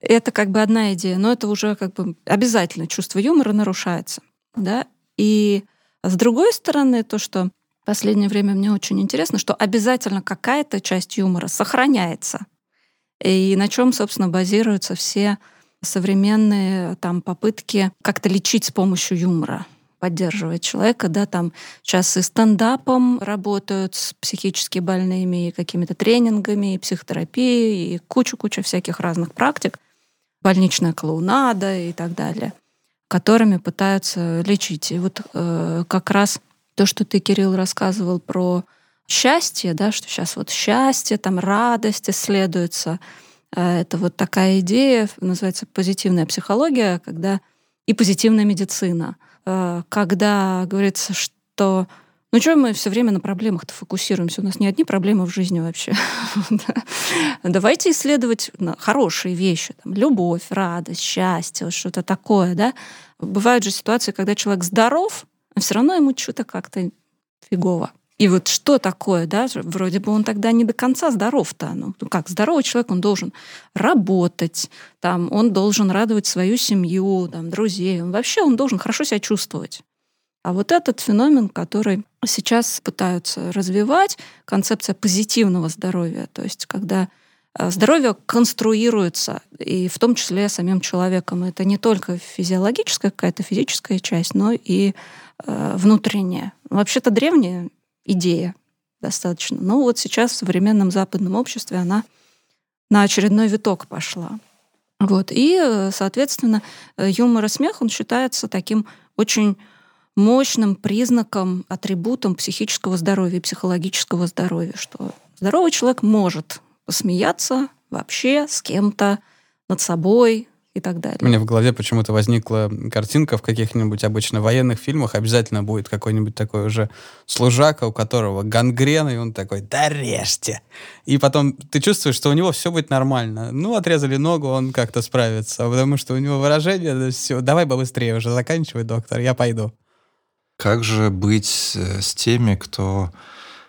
Это как бы одна идея, но это уже как бы обязательно чувство юмора нарушается, да. И с другой стороны, то, что в последнее время мне очень интересно, что обязательно какая-то часть юмора сохраняется. И на чем, собственно, базируются все современные там попытки как-то лечить с помощью юмора поддерживать человека, да, там сейчас и стендапом работают с психически больными, и какими-то тренингами, и психотерапией, и кучу-кучу всяких разных практик, больничная клоунада и так далее, которыми пытаются лечить. И вот э, как раз то, что ты, Кирилл, рассказывал про счастье, да, что сейчас вот счастье, там радость исследуется, э, это вот такая идея, называется позитивная психология, когда и позитивная медицина — Э, когда говорится, что ну что мы все время на проблемах-то фокусируемся? У нас не одни проблемы в жизни вообще. Давайте исследовать хорошие вещи. Любовь, радость, счастье, что-то такое. Да? Бывают же ситуации, когда человек здоров, а все равно ему что-то как-то фигово. И вот что такое, да, вроде бы он тогда не до конца здоров-то. Ну, ну как, здоровый человек, он должен работать, там, он должен радовать свою семью, там, друзей, он вообще он должен хорошо себя чувствовать. А вот этот феномен, который сейчас пытаются развивать, концепция позитивного здоровья, то есть когда э, здоровье конструируется, и в том числе самим человеком. Это не только физиологическая какая-то физическая часть, но и э, внутренняя. Вообще-то древние идея достаточно. Но вот сейчас в современном западном обществе она на очередной виток пошла. Вот. И, э, соответственно, э, юмор и смех, он считается таким очень мощным признаком, атрибутом психического здоровья, психологического здоровья, что здоровый человек может посмеяться вообще с кем-то, над собой, и так далее. У меня в голове почему-то возникла картинка в каких-нибудь обычно военных фильмах. Обязательно будет какой-нибудь такой уже служака, у которого гангрена, и он такой, да режьте. И потом ты чувствуешь, что у него все будет нормально. Ну, отрезали ногу, он как-то справится. Потому что у него выражение, все, давай побыстрее уже заканчивай, доктор, я пойду. Как же быть э, с теми, кто,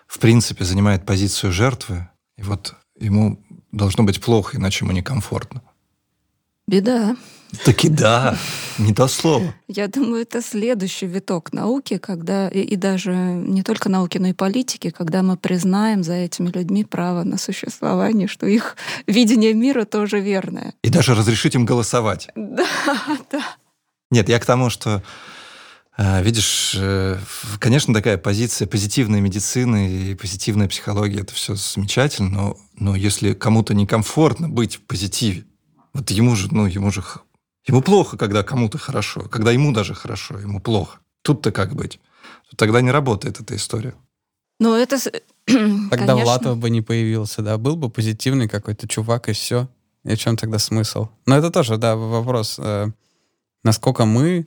в принципе, занимает позицию жертвы, и вот ему должно быть плохо, иначе ему некомфортно? Беда. Таки да, не то слово. Я думаю, это следующий виток науки, когда и, и даже не только науки, но и политики, когда мы признаем за этими людьми право на существование, что их видение мира тоже верное. И даже разрешить им голосовать. Да, да. Нет, я к тому, что Видишь, э, конечно, такая позиция позитивной медицины и позитивная психология, это все замечательно, но, но если кому-то некомфортно быть в позитиве, вот ему же, ну, ему же... Ему плохо, когда кому-то хорошо. Когда ему даже хорошо, ему плохо. Тут-то как быть? Тогда не работает эта история. Ну, это... Тогда Конечно. Влатов бы не появился, да? Был бы позитивный какой-то чувак, и все. И в чем тогда смысл? Но это тоже, да, вопрос. Э, насколько мы,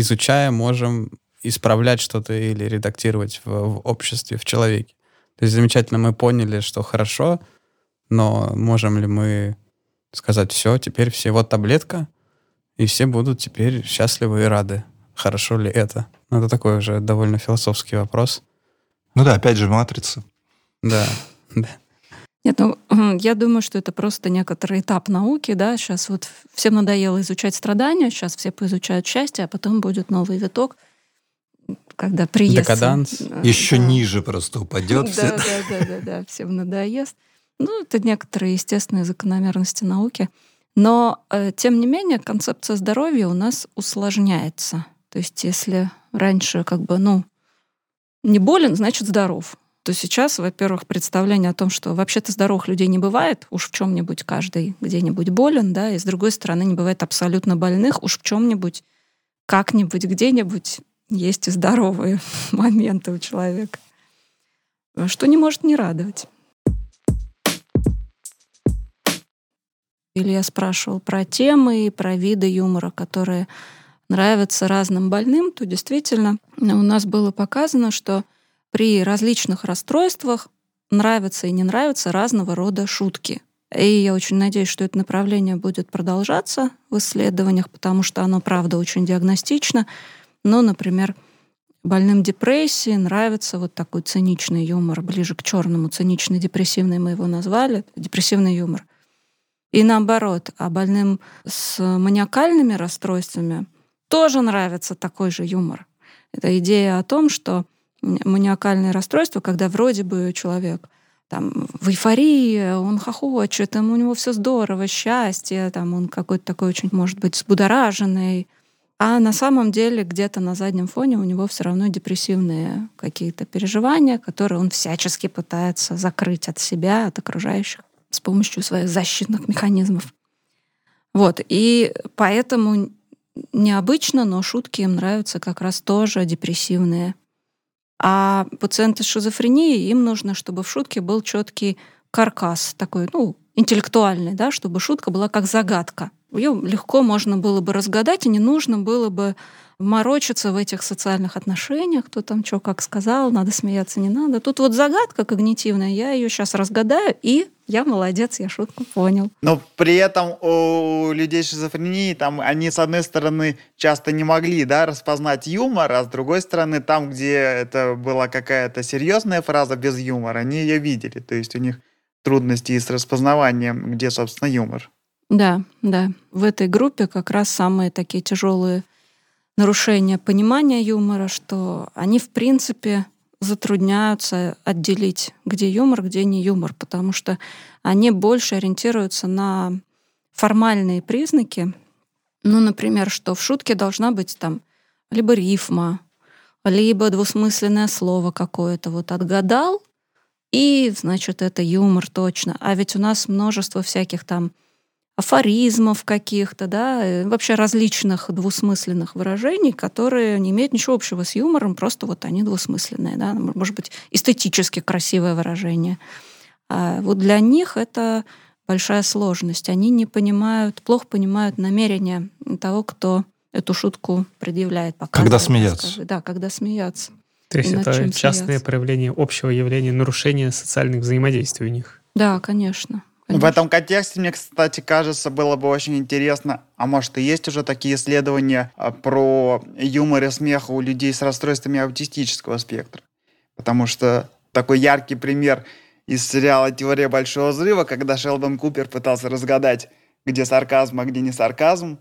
изучая, можем исправлять что-то или редактировать в, в обществе, в человеке. То есть замечательно мы поняли, что хорошо, но можем ли мы сказать, все, теперь все, вот таблетка, и все будут теперь счастливы и рады. Хорошо ли это? Ну, это такой уже довольно философский вопрос. Ну да, опять же, матрица. Да, да. Нет, ну, я думаю, что это просто некоторый этап науки, да, сейчас вот всем надоело изучать страдания, сейчас все поизучают счастье, а потом будет новый виток, когда приезд... Декаданс. Еще да. ниже просто упадет. Да, все. да, да, да, да, всем надоест. Ну, это некоторые естественные закономерности науки. Но, э, тем не менее, концепция здоровья у нас усложняется. То есть, если раньше как бы, ну, не болен, значит здоров, то сейчас, во-первых, представление о том, что вообще-то здоровых людей не бывает, уж в чем-нибудь каждый где-нибудь болен, да, и с другой стороны не бывает абсолютно больных, уж в чем-нибудь, как-нибудь, где-нибудь есть и здоровые моменты у человека, что не может не радовать. Илья спрашивал про темы и про виды юмора, которые нравятся разным больным, то действительно у нас было показано, что при различных расстройствах нравятся и не нравятся разного рода шутки. И я очень надеюсь, что это направление будет продолжаться в исследованиях, потому что оно, правда, очень диагностично. Но, например, больным депрессией нравится вот такой циничный юмор, ближе к черному, циничный, депрессивный мы его назвали, депрессивный юмор — и наоборот, а больным с маниакальными расстройствами тоже нравится такой же юмор. Это идея о том, что маниакальное расстройство, когда вроде бы человек там в эйфории, он хохочет, там у него все здорово, счастье, там он какой-то такой очень, может быть, взбудораженный. А на самом деле где-то на заднем фоне у него все равно депрессивные какие-то переживания, которые он всячески пытается закрыть от себя, от окружающих с помощью своих защитных механизмов. Вот. И поэтому необычно, но шутки им нравятся как раз тоже депрессивные. А пациенты с шизофренией, им нужно, чтобы в шутке был четкий каркас, такой, ну, интеллектуальный, да, чтобы шутка была как загадка. Ее легко можно было бы разгадать, и не нужно было бы морочиться в этих социальных отношениях, кто там что как сказал, надо смеяться, не надо. Тут вот загадка когнитивная, я ее сейчас разгадаю, и я молодец, я шутку понял. Но при этом у людей с шизофренией, там, они, с одной стороны, часто не могли, да, распознать юмор, а с другой стороны, там, где это была какая-то серьезная фраза без юмора, они ее видели. То есть у них трудности с распознаванием, где, собственно, юмор. Да, да. В этой группе как раз самые такие тяжелые нарушение понимания юмора, что они, в принципе, затрудняются отделить, где юмор, где не юмор, потому что они больше ориентируются на формальные признаки. Ну, например, что в шутке должна быть там либо рифма, либо двусмысленное слово какое-то. Вот отгадал, и, значит, это юмор точно. А ведь у нас множество всяких там афоризмов каких-то, да, э, вообще различных двусмысленных выражений, которые не имеют ничего общего с юмором, просто вот они двусмысленные, да, может быть, эстетически красивое выражение. А вот для них это большая сложность. Они не понимают, плохо понимают намерения того, кто эту шутку предъявляет. Когда смеяться. Да, когда смеяться. То есть это частное смеяться. проявление общего явления нарушения социальных взаимодействий у них. Да, конечно. Конечно. В этом контексте, мне, кстати, кажется, было бы очень интересно, а может и есть уже такие исследования а, про юмор и смех у людей с расстройствами аутистического спектра. Потому что такой яркий пример из сериала «Теория большого взрыва», когда Шелдон Купер пытался разгадать, где сарказм, а где не сарказм.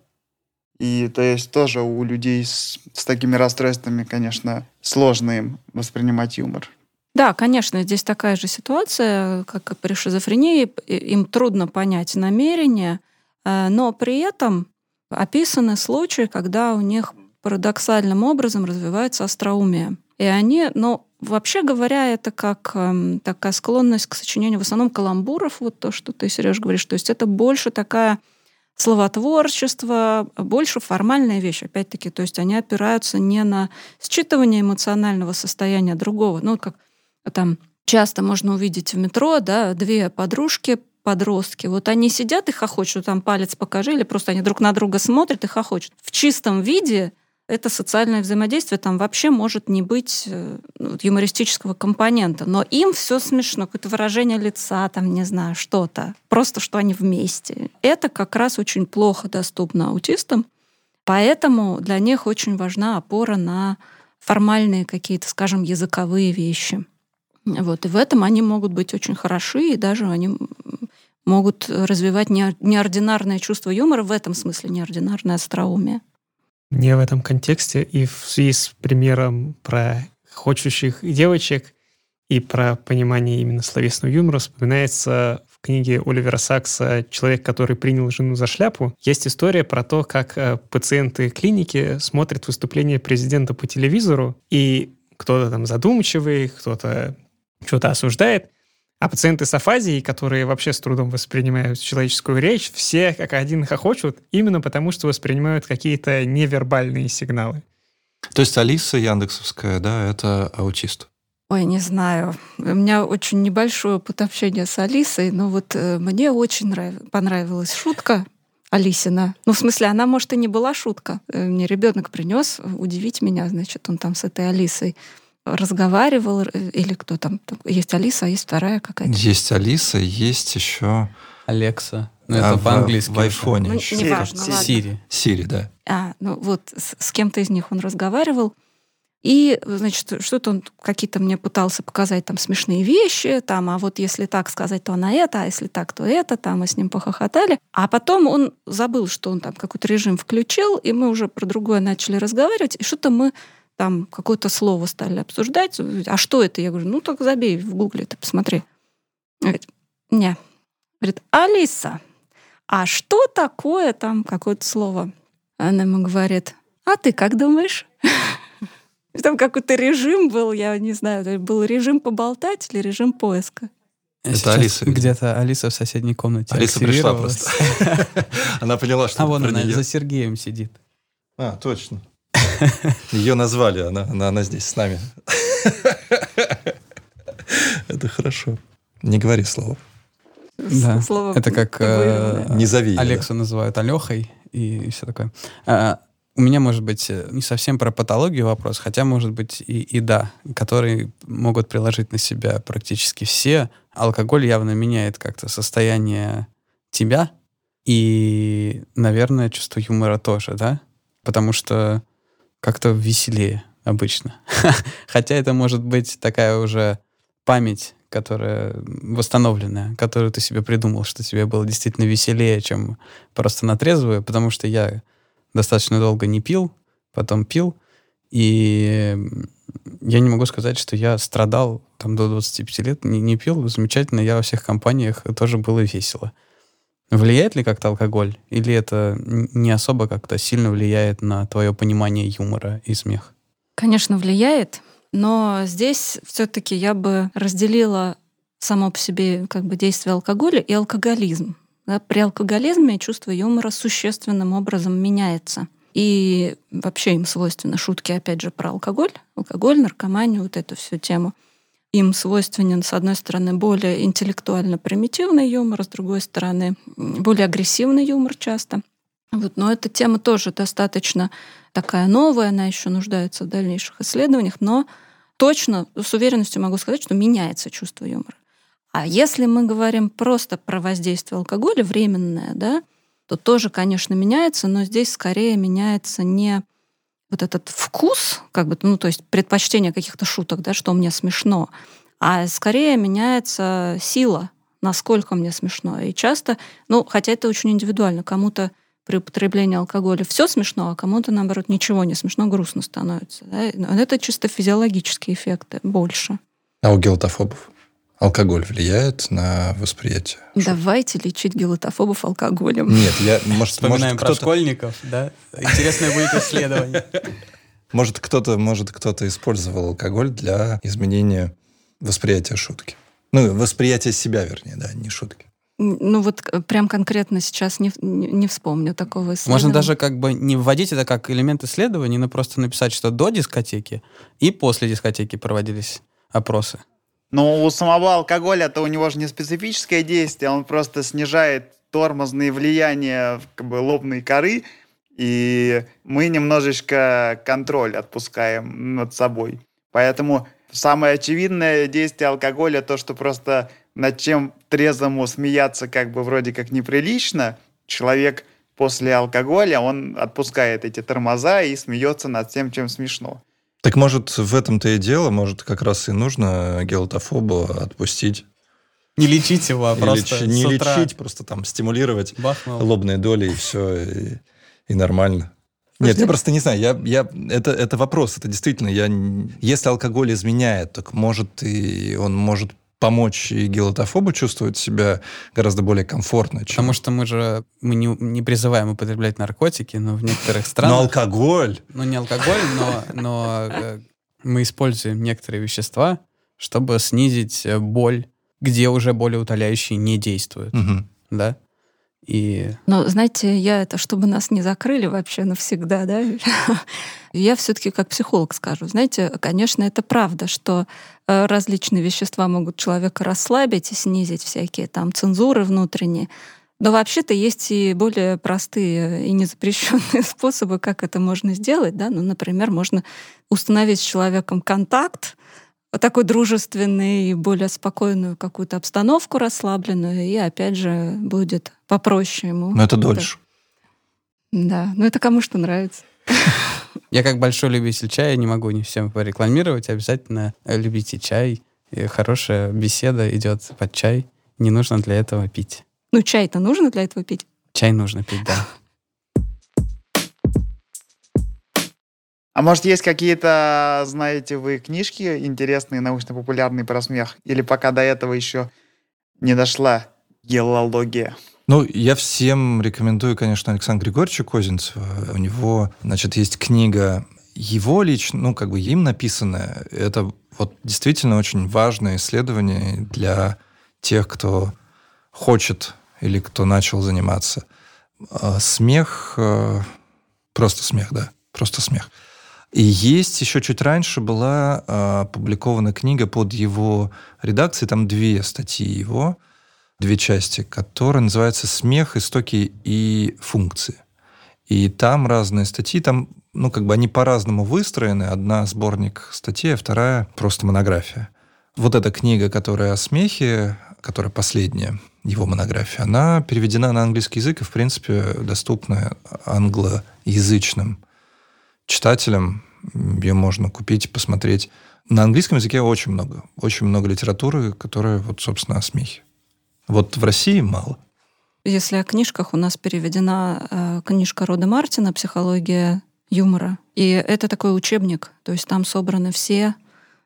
И то есть тоже у людей с, с такими расстройствами, конечно, сложно им воспринимать юмор. Да, конечно, здесь такая же ситуация, как и при шизофрении. Им трудно понять намерения, э, но при этом описаны случаи, когда у них парадоксальным образом развивается остроумие. И они, ну, вообще говоря, это как э, такая склонность к сочинению в основном каламбуров, вот то, что ты, Сереж, говоришь. То есть это больше такая словотворчество, больше формальная вещь, опять-таки. То есть они опираются не на считывание эмоционального состояния другого, ну, как там часто можно увидеть в метро, да, две подружки, подростки. Вот они сидят и хохочут, там палец покажи, или просто они друг на друга смотрят и хохочут. В чистом виде это социальное взаимодействие, там вообще может не быть э, ну, юмористического компонента, но им все смешно, какое-то выражение лица, там, не знаю, что-то, просто что они вместе. Это как раз очень плохо доступно аутистам, поэтому для них очень важна опора на формальные какие-то, скажем, языковые вещи. Вот, и в этом они могут быть очень хороши, и даже они могут развивать неординарное чувство юмора, в этом смысле неординарное остроумие. Мне в этом контексте и в связи с примером про хочущих девочек и про понимание именно словесного юмора вспоминается в книге Оливера Сакса «Человек, который принял жену за шляпу». Есть история про то, как э, пациенты клиники смотрят выступление президента по телевизору, и кто-то там задумчивый, кто-то что-то осуждает, а пациенты с афазией, которые вообще с трудом воспринимают человеческую речь, все как один хохочут именно потому, что воспринимают какие-то невербальные сигналы. То есть Алиса Яндексовская, да, это аутист? Ой, не знаю. У меня очень небольшой опыт общения с Алисой, но вот э, мне очень нрав... понравилась шутка Алисина. Ну, в смысле, она, может, и не была шутка. Э, мне ребенок принес удивить меня, значит, он там с этой Алисой разговаривал, или кто там? Есть Алиса, а есть вторая какая-то. Есть Алиса, есть еще... Алекса. Ну, это а по-английски. В айфоне. Ну, не важно, Сири. Сири, да. А, ну вот с, с кем-то из них он разговаривал. И, значит, что-то он какие-то мне пытался показать там смешные вещи, там, а вот если так сказать, то на это, а если так, то это, там, мы с ним похохотали. А потом он забыл, что он там какой-то режим включил, и мы уже про другое начали разговаривать, и что-то мы там какое-то слово стали обсуждать. А что это? Я говорю, ну так забей в гугле, ты посмотри. Говорит, не. Говорит, Алиса, а что такое там какое-то слово? Она ему говорит, а ты как думаешь? Там какой-то режим был, я не знаю, был режим поболтать или режим поиска. Это Сейчас Алиса. Где-то Алиса в соседней комнате Алиса пришла просто. Она поняла, что А вон она за Сергеем сидит. А, точно. Ее назвали, она, она, она здесь с нами. Это хорошо. Не говори слова. Да. Слово Это как э, Не зови Алексу называют Алехой и все такое. А, у меня, может быть, э, не совсем про патологию вопрос, хотя, может быть, и, и да, которые могут приложить на себя практически все. Алкоголь явно меняет как-то состояние тебя и, наверное, чувство юмора тоже, да? Потому что как-то веселее обычно. Хотя это может быть такая уже память, которая восстановленная, которую ты себе придумал, что тебе было действительно веселее, чем просто на трезвую, потому что я достаточно долго не пил, потом пил, и я не могу сказать, что я страдал там до 25 лет, не, не пил, замечательно, я во всех компаниях тоже было весело. Влияет ли как-то алкоголь? Или это не особо как-то сильно влияет на твое понимание юмора и смех? Конечно, влияет, но здесь все-таки я бы разделила само по себе как бы действие алкоголя и алкоголизм. Да, при алкоголизме чувство юмора существенным образом меняется. И вообще им свойственны шутки, опять же, про алкоголь, алкоголь, наркоманию, вот эту всю тему. Им свойственен, с одной стороны, более интеллектуально-примитивный юмор, с другой стороны, более агрессивный юмор часто. Вот, но эта тема тоже достаточно такая новая, она еще нуждается в дальнейших исследованиях, но точно, с уверенностью могу сказать, что меняется чувство юмора. А если мы говорим просто про воздействие алкоголя, временное, да, то тоже, конечно, меняется, но здесь скорее меняется не вот этот вкус, как бы, ну, то есть предпочтение каких-то шуток, да, что мне смешно, а скорее меняется сила, насколько мне смешно. И часто, ну, хотя это очень индивидуально, кому-то при употреблении алкоголя все смешно, а кому-то, наоборот, ничего не смешно, грустно становится. Да? Но это чисто физиологические эффекты больше. А у гелотофобов алкоголь влияет на восприятие? Давайте лечить гелотофобов алкоголем. Нет, я, может, Вспоминаем может про кто-то, школьников, да? Интересное будет исследование. может, кто-то, может, кто-то использовал алкоголь для изменения восприятия шутки. Ну, восприятия себя, вернее, да, не шутки. Ну вот э, прям конкретно сейчас не, не вспомню такого исследования. Можно даже как бы не вводить это как элемент исследования, но просто написать, что до дискотеки и после дискотеки проводились опросы. Но у самого алкоголя-то у него же не специфическое действие, он просто снижает тормозные влияния как бы, лобной коры, и мы немножечко контроль отпускаем над собой. Поэтому самое очевидное действие алкоголя то, что просто над чем трезвому смеяться как бы вроде как неприлично, человек после алкоголя, он отпускает эти тормоза и смеется над тем, чем смешно. Так может, в этом-то и дело, может, как раз и нужно гелотофобу отпустить. Не лечить его, а И просто лечи- не утра лечить, просто там стимулировать бахнул. лобные доли, и все, и, и нормально. Нет, Слушайте, я просто не знаю, я, я, это, это вопрос, это действительно, я, если алкоголь изменяет, так может и он может помочь и гелотофобу чувствовать себя гораздо более комфортно, чем... Потому что мы же мы не, не призываем употреблять наркотики, но в некоторых Но странах... алкоголь... Ну, не алкоголь, но, но э, мы используем некоторые вещества, чтобы снизить боль, где уже болеутоляющие не действуют, Мгм. да? И Но, знаете, я это, чтобы нас не закрыли вообще навсегда, да, я все-таки как психолог скажу, знаете, конечно, это правда, что э, различные вещества могут человека расслабить и снизить всякие там цензуры внутренние, но вообще-то есть и более простые и незапрещенные способы, как это можно сделать, да, ну, например, можно установить с человеком контакт, такой дружественный, более спокойную какую-то обстановку расслабленную, и опять же будет попроще ему. Но это дольше. Да, ну это кому что нравится. я как большой любитель чая не могу не всем порекламировать, обязательно любите чай. И хорошая беседа идет под чай. Не нужно для этого пить. Ну чай-то нужно для этого пить? Чай нужно пить, да. А может, есть какие-то, знаете вы, книжки интересные, научно-популярные про смех? Или пока до этого еще не дошла геология. Ну, я всем рекомендую, конечно, Александра Григорьевича Козинцева. У него, значит, есть книга его лично, ну, как бы им написанная. Это вот действительно очень важное исследование для тех, кто хочет или кто начал заниматься. А, смех, э, просто смех, да, просто смех. И есть еще чуть раньше была опубликована книга под его редакцией, там две статьи его, две части, которые называются «Смех, истоки и функции». И там разные статьи, там, ну, как бы они по-разному выстроены. Одна сборник статей, а вторая просто монография. Вот эта книга, которая о смехе, которая последняя, его монография, она переведена на английский язык и, в принципе, доступна англоязычным читателям. Ее можно купить, посмотреть. На английском языке очень много. Очень много литературы, которая, вот, собственно, о смехе. Вот в России мало. Если о книжках, у нас переведена э, книжка Рода Мартина «Психология юмора». И это такой учебник, то есть там собраны все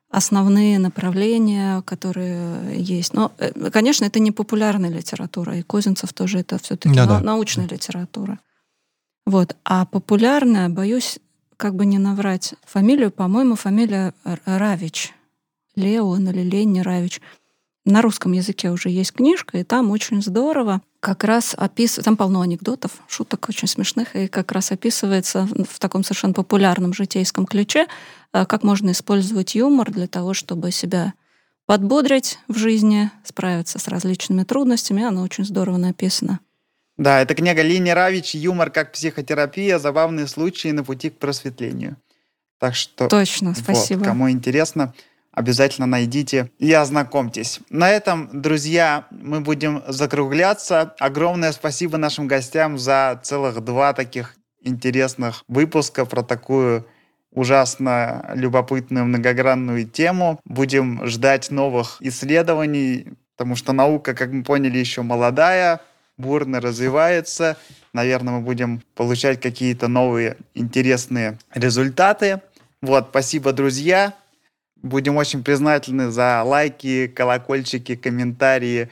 основные направления, которые есть. Но, э, конечно, это не популярная литература, и Козинцев тоже это все-таки да, научная литература. Вот. А популярная, боюсь, как бы не наврать, фамилию, по-моему, фамилия Равич. Леон или Ленни Равич. На русском языке уже есть книжка, и там очень здорово как раз описывается, там полно анекдотов, шуток очень смешных, и как раз описывается в таком совершенно популярном житейском ключе, э, как можно использовать юмор для того, чтобы себя подбодрить в жизни, справиться с различными трудностями. Она очень здорово написана. Да, это книга Лини Равич «Юмор как психотерапия. Забавные случаи на пути к просветлению». Так что... Точно, спасибо. Вот, кому интересно, обязательно найдите и ознакомьтесь. На этом, друзья, мы будем закругляться. Огромное спасибо нашим гостям за целых два таких интересных выпуска про такую ужасно любопытную многогранную тему. Будем ждать новых исследований, потому что наука, как мы поняли, еще молодая, бурно развивается. Наверное, мы будем получать какие-то новые интересные результаты. Вот, спасибо, друзья. Будем очень признательны за лайки, колокольчики, комментарии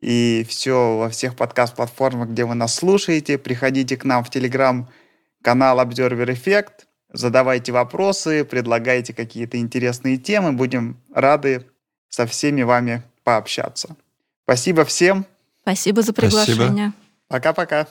и все во всех подкаст-платформах, где вы нас слушаете. Приходите к нам в телеграм-канал Observer Effect, задавайте вопросы, предлагайте какие-то интересные темы. Будем рады со всеми вами пообщаться. Спасибо всем. Спасибо за приглашение. Пока-пока.